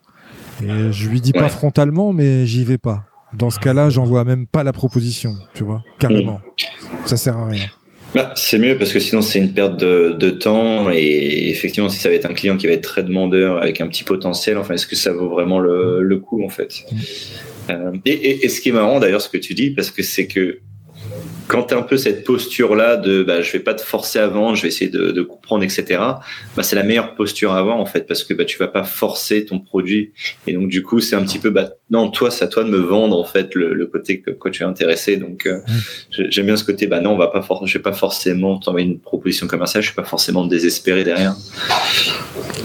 Et je lui dis pas frontalement, mais j'y vais pas. Dans ce cas-là, j'envoie même pas la proposition, tu vois, carrément. Ça sert à rien. Bah, c'est mieux parce que sinon c'est une perte de, temps et effectivement si ça va être un client qui va être très demandeur avec un petit potentiel, enfin est-ce que ça vaut vraiment le, coup en fait? Mm. euh, et, et, ce qui est marrant d'ailleurs ce que tu dis parce que c'est que quand tu as un peu cette posture-là de bah, je vais pas te forcer à vendre, je vais essayer de, de comprendre, etc., bah, c'est la meilleure posture à avoir en fait, parce que bah, tu vas pas forcer ton produit. Et donc du coup, c'est un petit peu, bah, non, toi, c'est à toi de me vendre en fait le, le côté que quoi tu es intéressé. Donc euh, j'aime bien ce côté, bah non, on va pas for je vais pas forcément t'envoyer une proposition commerciale, je suis pas forcément désespéré derrière.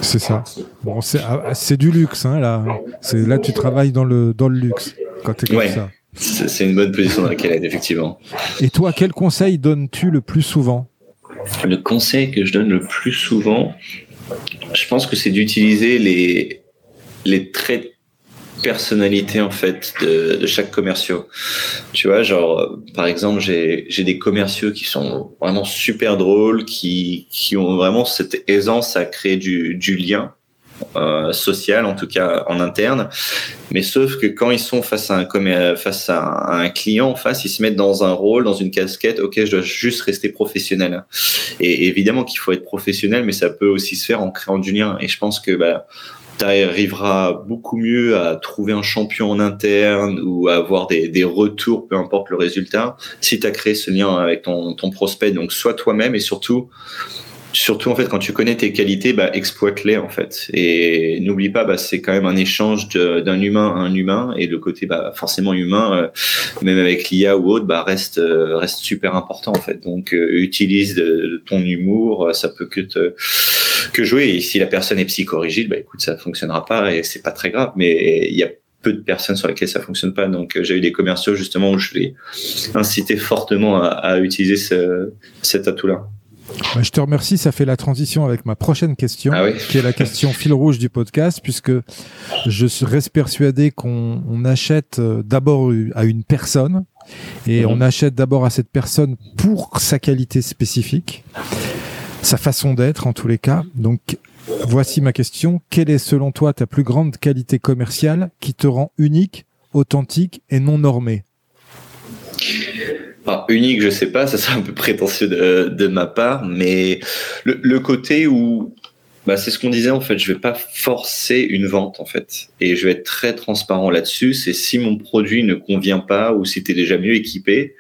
C'est ça. Bon, c'est ah, du luxe, hein, là. C'est là tu travailles dans le dans le luxe quand tu es comme ça. C'est une bonne position dans laquelle être, effectivement. Et toi, quel conseil donnes-tu le plus souvent? Le conseil que je donne le plus souvent, je pense que c'est d'utiliser les, les traits de personnalité en fait de, chaque commerciaux. Tu vois, genre par exemple, j'ai des commerciaux qui sont vraiment super drôles, qui, qui ont vraiment cette aisance à créer du, du lien euh, social, en tout cas en interne. Mais sauf que quand ils sont face à un face à un client en face, ils se mettent dans un rôle, dans une casquette. Ok, je dois juste rester professionnel. Et évidemment qu'il faut être professionnel, mais ça peut aussi se faire en créant du lien. Et je pense que bah, tu arriveras beaucoup mieux à trouver un champion en interne ou à avoir des, des retours, peu importe le résultat, si tu as créé ce lien avec ton, ton prospect. Donc, sois toi-même et surtout, surtout en fait quand tu connais tes qualités bah, exploite-les en fait. Et n'oublie pas bah, c'est quand même un échange d'un humain à un humain. Et le côté bah, forcément humain euh, même avec l'IA ou autre bah, reste euh, reste super important en fait. Donc euh, utilise ton humour ça peut que te que jouer. Et si la personne est psychorigide bah écoute ça fonctionnera pas et c'est pas très grave. Mais il y a peu de personnes sur lesquelles ça fonctionne pas. Donc, j'ai eu des commerciaux justement où je les incité fortement à, à utiliser ce, cet atout-là. Bah, je te remercie, ça fait la transition avec ma prochaine question, ah qui est la question fil rouge du podcast, puisque je reste persuadé qu'on achète euh, d'abord à une personne, et mhm. on achète d'abord à cette personne pour sa qualité spécifique, sa façon d'être en tous les cas. Donc voici ma question, quelle est selon toi ta plus grande qualité commerciale qui te rend unique, authentique et non normée unique, je sais pas, ça serait un peu prétentieux de, ma part, mais le, côté où, bah, c'est ce qu'on disait en fait, je vais pas forcer une vente en fait, et je vais être très transparent là-dessus. C'est si mon produit ne convient pas ou si tu es déjà mieux équipé,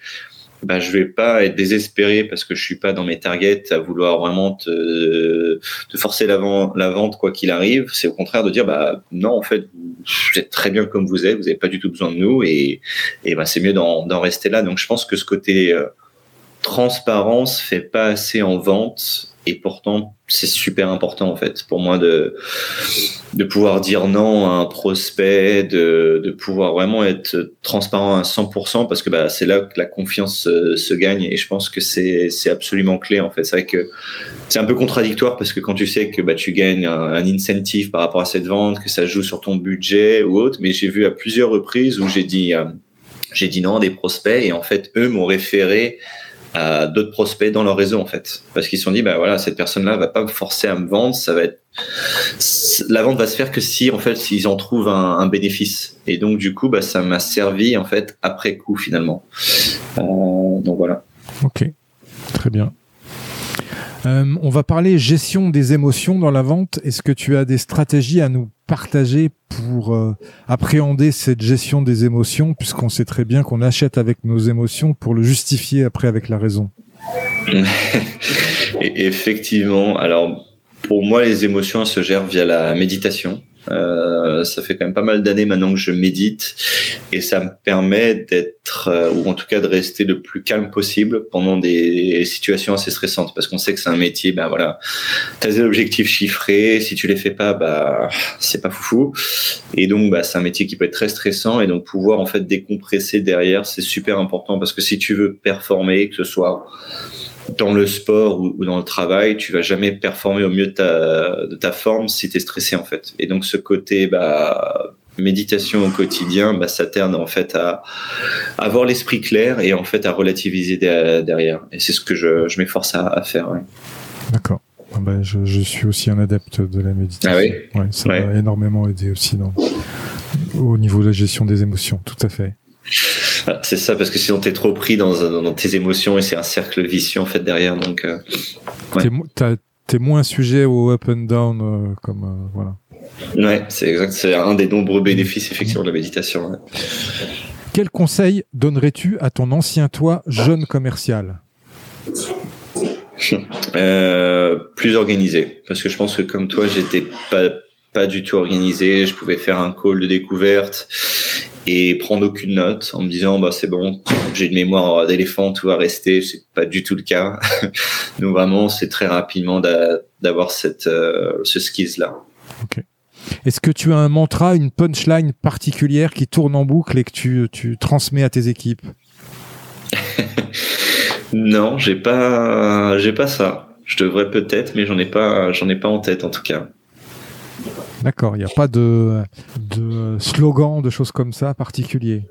bah, je vais pas être désespéré parce que je suis pas dans mes targets à vouloir vraiment te, te forcer la, vente quoi qu'il arrive. C'est au contraire de dire bah non en fait vous êtes très bien comme vous êtes, vous n'avez pas du tout besoin de nous et, et bah, c'est mieux d'en rester là. Donc je pense que ce côté euh, transparence fait pas assez en vente et pourtant c'est super important en fait pour moi de de pouvoir dire non à un prospect de, de pouvoir vraiment être transparent à 100% parce que bah, c'est là que la confiance euh, se gagne et je pense que c'est c'est absolument clé en fait. C'est vrai que c'est un peu contradictoire parce que quand tu sais que bah tu gagnes un, incentive par rapport à cette vente que ça joue sur ton budget ou autre mais j'ai vu à plusieurs reprises où j'ai dit euh, j'ai dit non à des prospects et en fait eux m'ont référé à d'autres prospects dans leur réseau en fait. Parce qu'ils se sont dit bah voilà cette personne là va pas me forcer à me vendre ça va être la vente va se faire que si en fait s'ils en trouvent un, un, bénéfice. Et donc du coup bah ça m'a servi en fait après coup finalement. Euh, donc voilà. Ok. Très bien euh, on va parler gestion des émotions dans la vente. Est-ce que tu as des stratégies à nous partager pour euh, appréhender cette gestion des émotions, puisqu'on sait très bien qu'on achète avec nos émotions pour le justifier après avec la raison? Effectivement. Alors, pour moi, les émotions se gèrent via la méditation. Euh, ça fait quand même pas mal d'années maintenant que je médite et ça me permet d'être euh, ou en tout cas de rester le plus calme possible pendant des situations assez stressantes parce qu'on sait que c'est un métier ben voilà t'as des objectifs chiffrés si tu les fais pas bah c'est pas foufou. Et donc bah c'est un métier qui peut être très stressant et donc pouvoir en fait décompresser derrière c'est super important parce que si tu veux performer que ce soit dans le sport ou, dans le travail, tu vas jamais performer au mieux de ta, de ta forme si tu es stressé en fait. Et donc ce côté bah, méditation au quotidien, bah, ça t'aide en fait à, avoir l'esprit clair et en fait à relativiser derrière. Et c'est ce que je, je m'efforce à, faire. D'accord. Ah bah, je, je, suis aussi un adepte de la méditation. Ah oui ça m'a énormément aidé aussi dans, au niveau de la gestion des émotions, tout à fait. C'est ça, parce que sinon t'es trop pris dans, dans, tes émotions et c'est un cercle vicieux en fait derrière. Donc, euh, t'es, moins sujet au up and down, euh, comme euh, voilà. Ouais, c'est exact. C'est un des nombreux bénéfices effectivement de la méditation. Quel conseil donnerais-tu à ton ancien toi, jeune commercial? Plus organisé, parce que je pense que comme toi, j'étais pas pas du tout organisé. Je pouvais faire un call de découverte et prendre aucune note en me disant bah c'est bon j'ai une mémoire d'éléphant tout va rester c'est pas du tout le cas. Donc vraiment c'est très rapidement d'avoir cette euh, ce skills là est-ce que tu as un mantra une punchline particulière qui tourne en boucle et que tu, tu transmets à tes équipes? Non j'ai pas j'ai pas ça. Je devrais peut-être mais j'en ai pas j'en ai pas en tête en tout cas D'accord, il n'y a pas de, slogan, de choses comme ça particulier?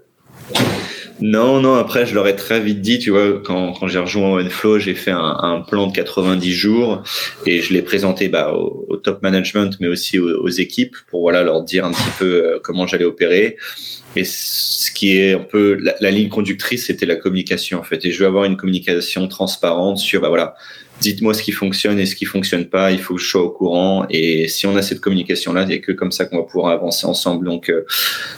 Non, non, après, je leur ai très vite dit, tu vois, quand, j'ai rejoint OneFlow, j'ai fait un, plan de 90 jours et je l'ai présenté bah, au, top management, mais aussi aux, équipes pour voilà, leur dire un petit peu euh, comment j'allais opérer. Et ce qui est un peu la, ligne conductrice, c'était la communication, en fait. Et je veux avoir une communication transparente sur, bah voilà, dites-moi ce qui fonctionne et ce qui fonctionne pas. Il faut que je sois au courant. Et si on a cette communication-là, il n'y a que comme ça qu'on va pouvoir avancer ensemble. Donc, euh,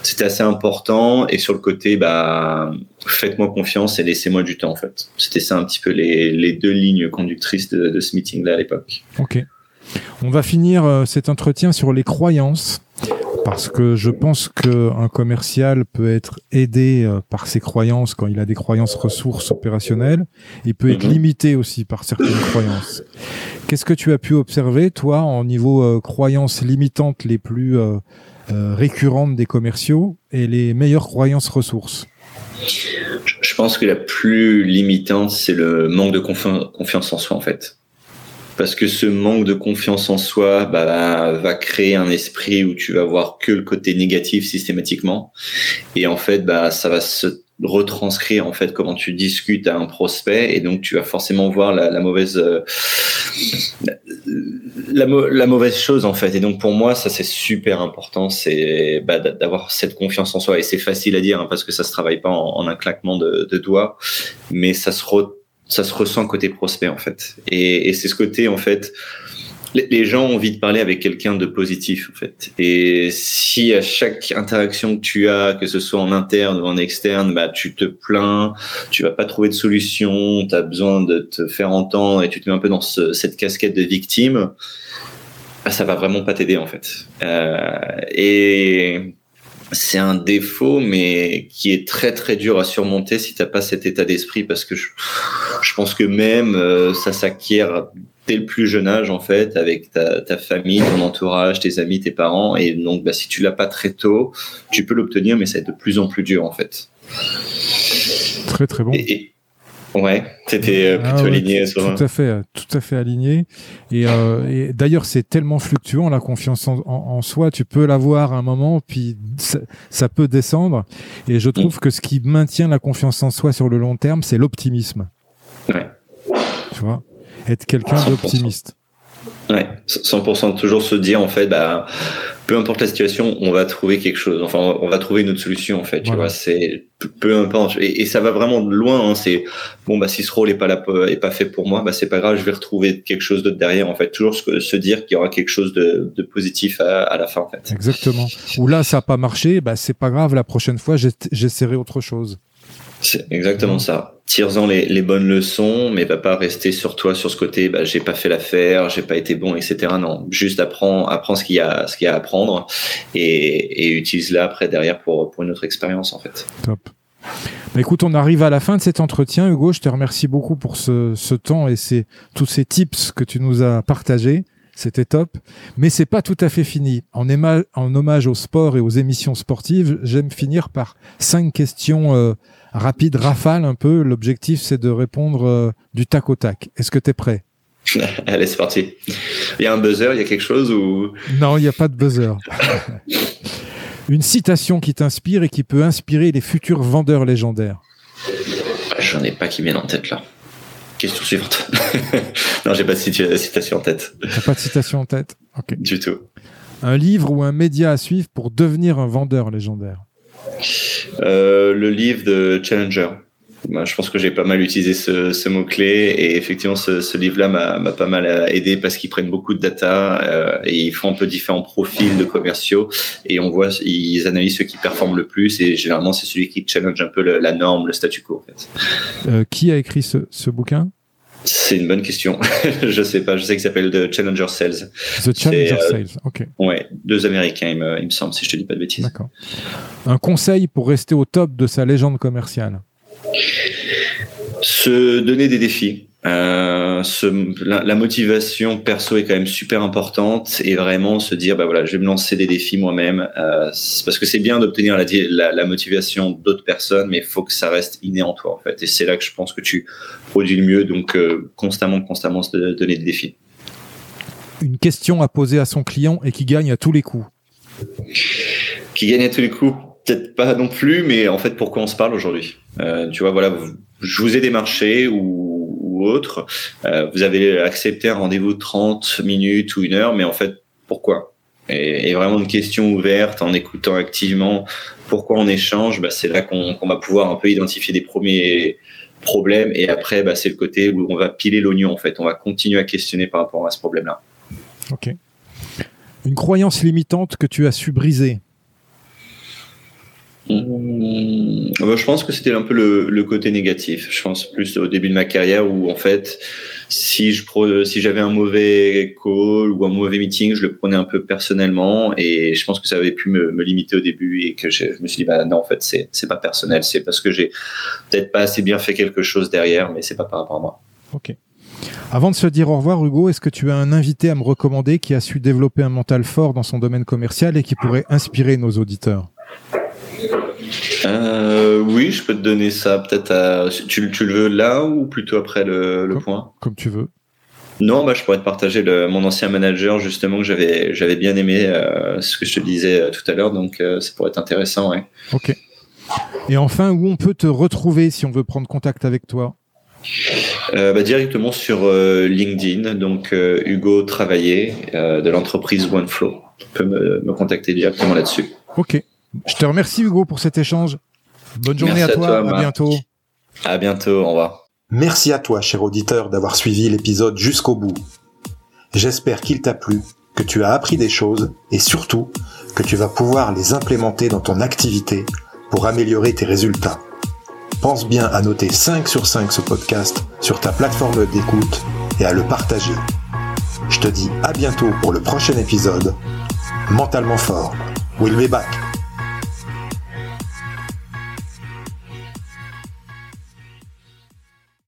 c'était assez important. Et sur le côté, bah, faites-moi confiance et laissez-moi du temps, en fait. C'était ça un petit peu les, les deux lignes conductrices de, de ce meeting-là à l'époque. Ok. On va finir euh, cet entretien sur les croyances parce que je pense qu'un commercial peut être aidé euh, par ses croyances quand il a des croyances ressources opérationnelles. Il peut être Mhm. limité aussi par certaines croyances. Qu'est-ce que tu as pu observer, toi, en niveau euh, croyances limitantes les plus euh, euh, récurrentes des commerciaux et les meilleures croyances ressources? Je- Je pense que la plus limitante, c'est le manque de confi- confiance en soi, en fait. Parce que ce manque de confiance en soi bah, va créer un esprit où tu vas voir que le côté négatif systématiquement. Et en fait, bah, ça va se retranscrire en fait comment tu discutes à un prospect. Et donc tu vas forcément voir la, mauvaise euh, la, mau- la mauvaise chose en fait. Et donc pour moi ça c'est super important. C'est bah, d'a- d'avoir cette confiance en soi. Et c'est facile à dire hein, parce que ça se travaille pas en, en un claquement de, de doigts. Mais ça se re- ça se ressent côté prospect en fait et, c'est ce côté en fait les- gens ont envie de parler avec quelqu'un de positif en fait. Et si à chaque interaction que tu as, que ce soit en interne ou en externe, bah tu te plains, tu vas pas trouver de solution, tu as besoin de te faire entendre et tu te mets un peu dans ce- cette casquette de victime, bah, ça va vraiment pas t'aider en fait. Euh, et c'est un défaut, mais qui est très très dur à surmonter si t'as pas cet état d'esprit, parce que je, je pense que même euh, ça s'acquiert dès le plus jeune âge en fait, avec ta, ta famille, ton entourage, tes amis, tes parents, et donc bah, si tu l'as pas très tôt, tu peux l'obtenir, mais ça va être de plus en plus dur en fait. Très très bon. Et, et- ouais, c'était euh, Ah plutôt ouais, aligné. tout, tout à fait, tout à fait aligné. Et, euh, et d'ailleurs, c'est tellement fluctuant la confiance en, en- en soi. Tu peux l'avoir à un moment, puis ça, ça peut descendre. Et je Mm. trouve que ce qui maintient la confiance en soi sur le long terme, c'est l'optimisme. Ouais. Tu vois, être quelqu'un 100%. d'optimiste. Ouais, 100% toujours se dire en fait, bah, peu importe la situation, on va trouver quelque chose. Enfin, on va trouver une autre solution en fait. Tu Voilà. vois, c'est peu- importe. Et, et ça va vraiment de loin. Hein, c'est bon, bah si ce rôle est pas là, est pas fait pour moi, bah c'est pas grave, je vais retrouver quelque chose d'autre derrière. En fait, toujours se, se dire qu'il y aura quelque chose de, de positif à, à la fin en fait. Exactement. Ou là, ça n'a pas marché, bah, c'est pas grave. La prochaine fois, j'ess- j'essaierai autre chose. C'est exactement ça. Tire-en les, bonnes leçons, mais va pas rester sur toi sur ce côté. Bah, j'ai pas fait l'affaire, j'ai pas été bon, etc. Non, juste apprends, apprends ce qu'il y a, ce qu'il y a à apprendre, et, utilise-la après derrière pour pour une autre expérience en fait. Top. Bah, écoute, on arrive à la fin de cet entretien. Hugo, je te remercie beaucoup pour ce, temps et ces, tous ces tips que tu nous as partagés. C'était top. Mais c'est pas tout à fait fini. En hommage au sport et aux émissions sportives, j'aime finir par cinq questions euh, rapides, rafales un peu. L'objectif, c'est de répondre euh, du tac au tac. Est-ce que tu es prêt? Allez, c'est parti. Il y a un buzzer, il y a quelque chose ou? Non, il n'y a pas de buzzer. Une citation qui t'inspire et qui peut inspirer les futurs vendeurs légendaires. j'en ai pas qui viennent en tête là. Question suivante. non, j'ai pas de citation en tête T'as pas de citation en tête? Ok. du tout. Un livre ou un média à suivre pour devenir un vendeur légendaire. Euh, le livre de Challenger. Moi, je pense que j'ai pas mal utilisé ce, mot-clé et effectivement, ce, livre-là m'a pas mal aidé parce qu'ils prennent beaucoup de data euh, et ils font un peu différents profils de commerciaux et on voit, ils analysent ceux qui performent le plus et généralement, c'est celui qui challenge un peu la norme, le statu quo. En fait. Euh, qui a écrit ce bouquin? C'est une bonne question. je sais pas. Je sais qu'il s'appelle The Challenger Sales. The Challenger euh, Sales. Ok, Ouais, deux Américains, il me, il me semble, si je te dis pas de bêtises. d'accord. Un conseil pour rester au top de sa légende commerciale? Se donner des défis. Euh, la, la motivation perso est quand même super importante et vraiment se dire bah voilà je vais me lancer des défis moi-même. Euh, parce que c'est bien d'obtenir la, di- la, la motivation d'autres personnes mais il faut que ça reste inné en toi en fait. Et c'est là que je pense que tu produis le mieux. Donc euh, constamment constamment se donner des défis. Une question à poser à son client et qui gagne à tous les coups. qui gagne à tous les coups peut-être pas non plus mais en fait pourquoi on se parle aujourd'hui? Tu vois voilà je vous ai démarché ou, autre euh, vous avez accepté un rendez-vous de 30 minutes ou une heure mais en fait pourquoi? Et, vraiment une question ouverte en écoutant activement pourquoi on échange bah, c'est là qu'on va pouvoir un peu identifier des premiers problème. Et après, bah, c'est le côté où on va piler l'oignon, en fait. On va continuer à questionner par rapport à ce problème-là. Ok. Une croyance limitante que tu as su briser Mmh, bah, je pense que c'était un peu le, côté négatif. Je pense plus au début de ma carrière où en fait, si j'avais un mauvais call ou un mauvais meeting, je le prenais un peu personnellement et je pense que ça avait pu me, me limiter au début et que je, me suis dit bah non en fait c'est c'est pas personnel, c'est parce que j'ai peut-être pas assez bien fait quelque chose derrière, mais c'est pas par rapport à moi. Ok. Avant de se dire au revoir, Hugo, est-ce que tu as un invité à me recommander qui a su développer un mental fort dans son domaine commercial et qui pourrait inspirer nos auditeurs? Euh, oui, je peux te donner ça peut-être à... Tu, tu, le veux là ou plutôt après le, le point? Comme tu veux. Non, bah, je pourrais te partager le, mon ancien manager justement que j'avais j'avais bien aimé euh, ce que je te disais euh, tout à l'heure, donc euh, ça pourrait être intéressant, ouais. Ok. Et enfin, où on peut te retrouver si on veut prendre contact avec toi? Euh, bah, directement sur euh, LinkedIn, donc euh, Hugo Travailler de l'entreprise OneFlow. Tu peux me, me contacter directement là-dessus. Ok. Je te remercie Hugo pour cet échange. Bonne journée à toi, à, toi, à bientôt. À bientôt, au revoir. Merci à toi, cher auditeur, d'avoir suivi l'épisode jusqu'au bout. J'espère qu'il t'a plu, que tu as appris des choses et surtout que tu vas pouvoir les implémenter dans ton activité pour améliorer tes résultats. Pense bien à noter 5 sur 5 ce podcast sur ta plateforme d'écoute et à le partager. Je te dis à bientôt pour le prochain épisode. Mentalement fort. We'll be back.